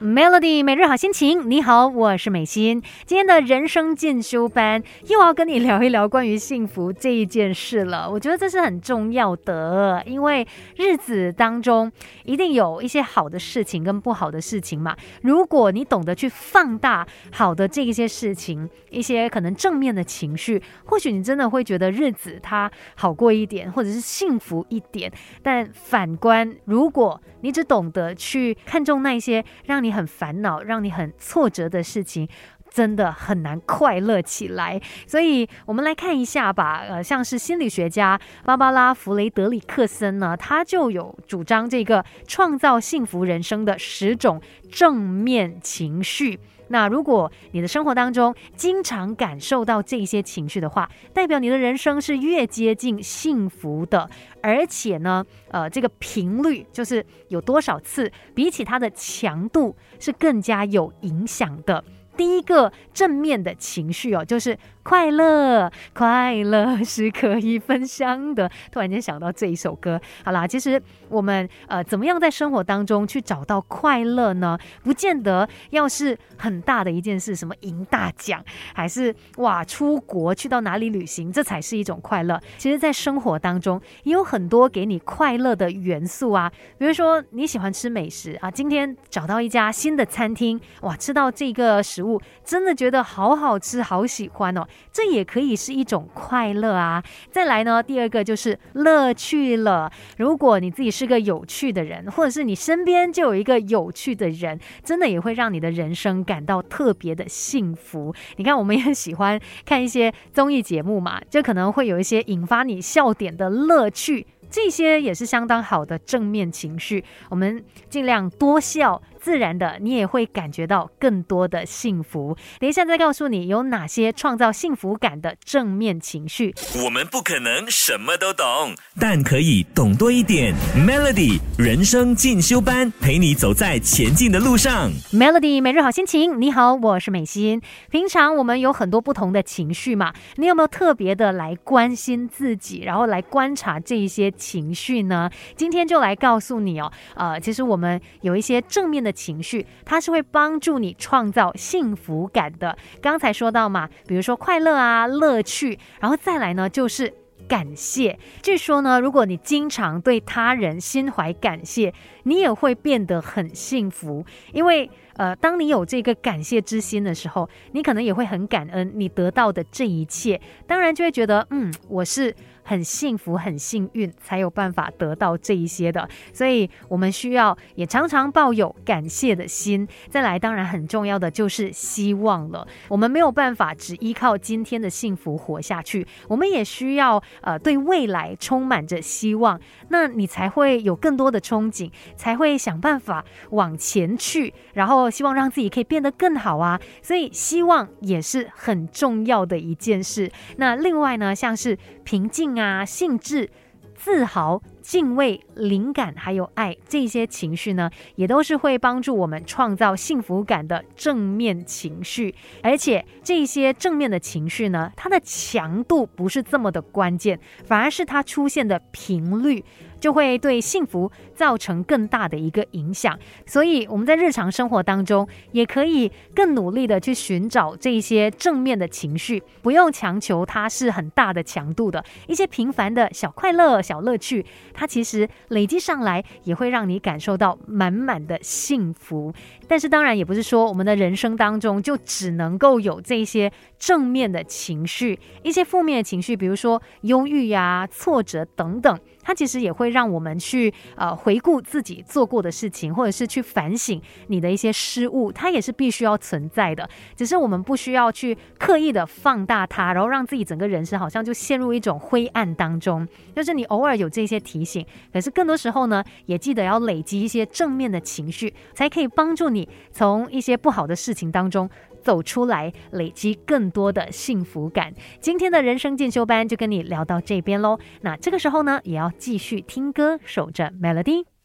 Melody 每日好心情，你好，我是美心。今天的人生进修班又要跟你聊一聊关于幸福这一件事了。我觉得这是很重要的，因为日子当中一定有一些好的事情跟不好的事情嘛。如果你懂得去放大好的这一些事情，一些可能正面的情绪，或许你真的会觉得日子它好过一点，或者是幸福一点。但反观，如果你只懂得去看重那些让你你很烦恼、让你很挫折的事情，真的很难快乐起来。所以，我们来看一下吧。呃，像是心理学家芭芭拉·弗雷德里克森呢，他就有主张这个创造幸福人生的十种正面情绪。那如果你的生活当中经常感受到这些情绪的话，代表你的人生是越接近幸福的。而且呢，呃，这个频率就是有多少次，比起它的强度是更加有影响的。第一个正面的情绪哦，就是。快乐，快乐是可以分享的。突然间想到这一首歌，好啦，其实我们呃，怎么样在生活当中去找到快乐呢？不见得要是很大的一件事，什么赢大奖，还是哇出国去到哪里旅行，这才是一种快乐。其实，在生活当中也有很多给你快乐的元素啊，比如说你喜欢吃美食啊，今天找到一家新的餐厅，哇，吃到这个食物，真的觉得好好吃，好喜欢哦。这也可以是一种快乐啊！再来呢，第二个就是乐趣了。如果你自己是个有趣的人，或者是你身边就有一个有趣的人，真的也会让你的人生感到特别的幸福。你看，我们也很喜欢看一些综艺节目嘛，就可能会有一些引发你笑点的乐趣，这些也是相当好的正面情绪。我们尽量多笑。自然的，你也会感觉到更多的幸福。等一下再告诉你有哪些创造幸福感的正面情绪。我们不可能什么都懂，但可以懂多一点。Melody 人生进修班，陪你走在前进的路上。Melody 每日好心情，你好，我是美心。平常我们有很多不同的情绪嘛，你有没有特别的来关心自己，然后来观察这一些情绪呢？今天就来告诉你哦，呃，其实我们有一些正面的。的情绪，它是会帮助你创造幸福感的。刚才说到嘛，比如说快乐啊、乐趣，然后再来呢就是感谢。据说呢，如果你经常对他人心怀感谢，你也会变得很幸福。因为呃，当你有这个感谢之心的时候，你可能也会很感恩你得到的这一切，当然就会觉得嗯，我是。很幸福，很幸运，才有办法得到这一些的。所以，我们需要也常常抱有感谢的心。再来，当然很重要的就是希望了。我们没有办法只依靠今天的幸福活下去，我们也需要呃对未来充满着希望。那你才会有更多的憧憬，才会想办法往前去，然后希望让自己可以变得更好啊。所以，希望也是很重要的一件事。那另外呢，像是平静。啊，兴致、自豪、敬畏、灵感，还有爱，这些情绪呢，也都是会帮助我们创造幸福感的正面情绪。而且这些正面的情绪呢，它的强度不是这么的关键，反而是它出现的频率。就会对幸福造成更大的一个影响，所以我们在日常生活当中也可以更努力的去寻找这些正面的情绪，不用强求它是很大的强度的一些平凡的小快乐、小乐趣，它其实累积上来也会让你感受到满满的幸福。但是当然也不是说我们的人生当中就只能够有这些正面的情绪，一些负面的情绪，比如说忧郁呀、挫折等等。它其实也会让我们去呃回顾自己做过的事情，或者是去反省你的一些失误，它也是必须要存在的。只是我们不需要去刻意的放大它，然后让自己整个人生好像就陷入一种灰暗当中。就是你偶尔有这些提醒，可是更多时候呢，也记得要累积一些正面的情绪，才可以帮助你从一些不好的事情当中。走出来，累积更多的幸福感。今天的人生进修班就跟你聊到这边喽。那这个时候呢，也要继续听歌，守着 Melody。